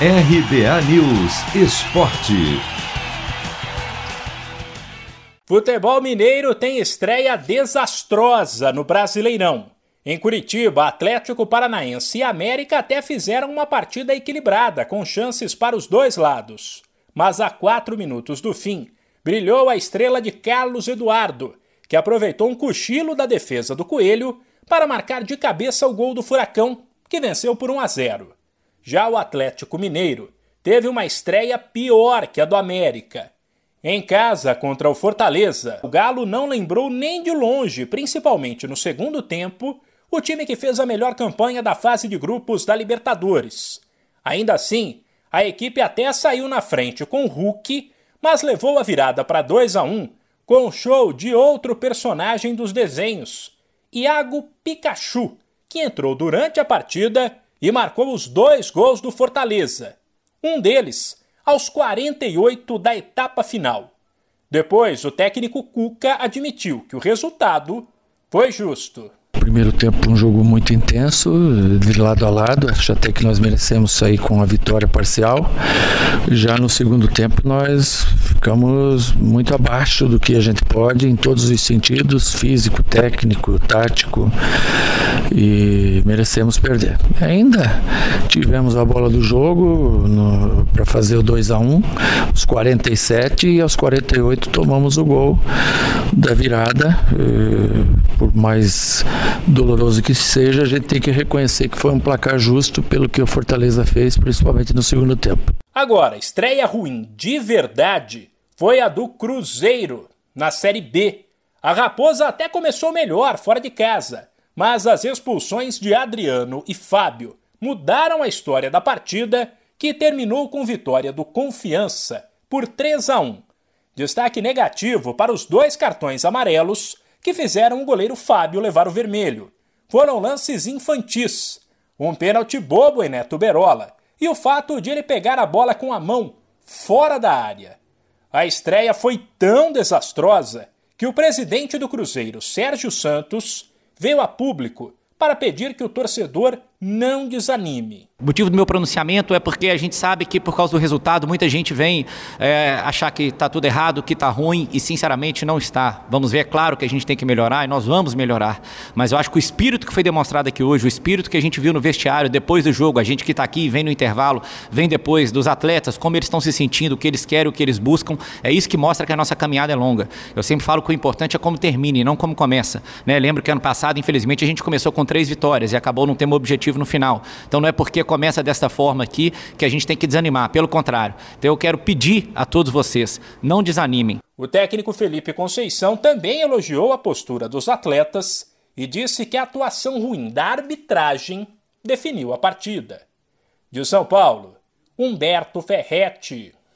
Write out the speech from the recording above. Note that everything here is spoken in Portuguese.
RBA News Esporte. Futebol Mineiro tem estreia desastrosa no Brasileirão. Em Curitiba, Atlético Paranaense e América até fizeram uma partida equilibrada, com chances para os dois lados. Mas a quatro minutos do fim, brilhou a estrela de Carlos Eduardo, que aproveitou um cochilo da defesa do Coelho para marcar de cabeça o gol do Furacão, que venceu por 1 a 0. Já o Atlético Mineiro teve uma estreia pior que a do América. Em casa contra o Fortaleza, o Galo não lembrou nem de longe, principalmente no segundo tempo, o time que fez a melhor campanha da fase de grupos da Libertadores. Ainda assim, a equipe até saiu na frente com o Hulk, mas levou a virada para 2 a 1 com o show de outro personagem dos desenhos, Iago Pikachu, que entrou durante a partida e marcou os dois gols do Fortaleza. Um deles aos 48 da etapa final. Depois, o técnico Cuca admitiu que o resultado foi justo. Primeiro tempo um jogo muito intenso, de lado a lado, acho até que nós merecemos sair com a vitória parcial. Já no segundo tempo nós ficamos muito abaixo do que a gente pode em todos os sentidos, físico, técnico, tático e merecemos perder. Ainda tivemos a bola do jogo para fazer o 2 a 1 aos 47 e aos 48 tomamos o gol da virada. Eh, por mais doloroso que seja, a gente tem que reconhecer que foi um placar justo pelo que o Fortaleza fez, principalmente no segundo tempo. Agora, estreia ruim de verdade foi a do Cruzeiro na Série B. A Raposa até começou melhor fora de casa, mas as expulsões de Adriano e Fábio mudaram a história da partida, que terminou com vitória do Confiança por 3 a 1. Destaque negativo para os dois cartões amarelos que fizeram o goleiro Fábio levar o vermelho. Foram lances infantis, um pênalti bobo em Neto Berola e o fato de ele pegar a bola com a mão fora da área. A estreia foi tão desastrosa que o presidente do Cruzeiro, Sérgio Santos, veio a público para pedir que o torcedor não desanime. O motivo do meu pronunciamento é porque a gente sabe que por causa do resultado muita gente vem é, achar que está tudo errado, que está ruim e sinceramente não está. Vamos ver, é claro que a gente tem que melhorar e nós vamos melhorar. Mas eu acho que o espírito que foi demonstrado aqui hoje, o espírito que a gente viu no vestiário depois do jogo, a gente que está aqui, vem no intervalo, vem depois dos atletas, como eles estão se sentindo, o que eles querem, o que eles buscam, é isso que mostra que a nossa caminhada é longa. Eu sempre falo que o importante é como termina e não como começa. Né? Lembro que ano passado, infelizmente, a gente começou com três vitórias e acabou não tendo objetivo no final. Então não é porque começa desta forma aqui que a gente tem que desanimar, pelo contrário. Então eu quero pedir a todos vocês, não desanimem. O técnico Felipe Conceição também elogiou a postura dos atletas e disse que a atuação ruim da arbitragem definiu a partida. De São Paulo, Humberto Ferretti.